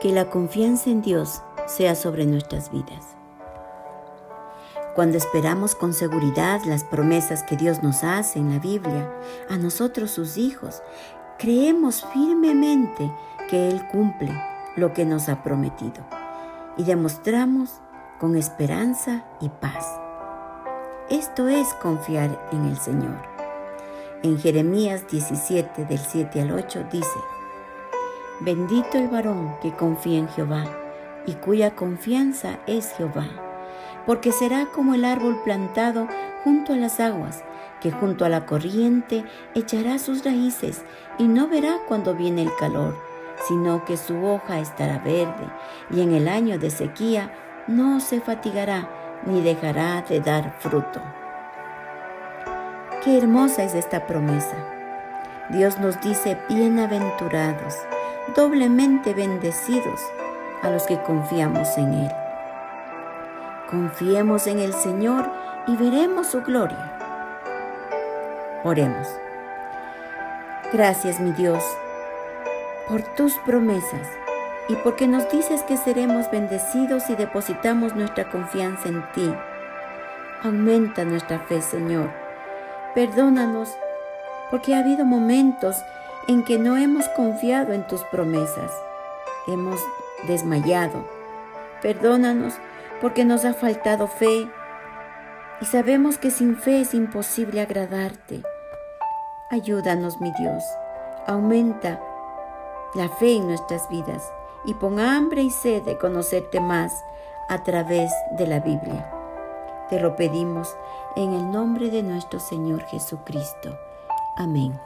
que la confianza en Dios sea sobre nuestras vidas. Cuando esperamos con seguridad las promesas que Dios nos hace en la Biblia, a nosotros sus hijos, creemos firmemente que Él cumple lo que nos ha prometido y demostramos con esperanza y paz. Esto es confiar en el Señor. En Jeremías 17 del 7 al 8 dice, Bendito el varón que confía en Jehová y cuya confianza es Jehová, porque será como el árbol plantado junto a las aguas, que junto a la corriente echará sus raíces y no verá cuando viene el calor, sino que su hoja estará verde y en el año de sequía no se fatigará ni dejará de dar fruto. Qué hermosa es esta promesa. Dios nos dice bienaventurados doblemente bendecidos a los que confiamos en Él. Confiemos en el Señor y veremos su gloria. Oremos. Gracias mi Dios por tus promesas y porque nos dices que seremos bendecidos si depositamos nuestra confianza en ti. Aumenta nuestra fe, Señor. Perdónanos porque ha habido momentos en que no hemos confiado en tus promesas. Hemos desmayado. Perdónanos porque nos ha faltado fe y sabemos que sin fe es imposible agradarte. Ayúdanos, mi Dios. Aumenta la fe en nuestras vidas y pon hambre y sed de conocerte más a través de la Biblia. Te lo pedimos en el nombre de nuestro Señor Jesucristo. Amén.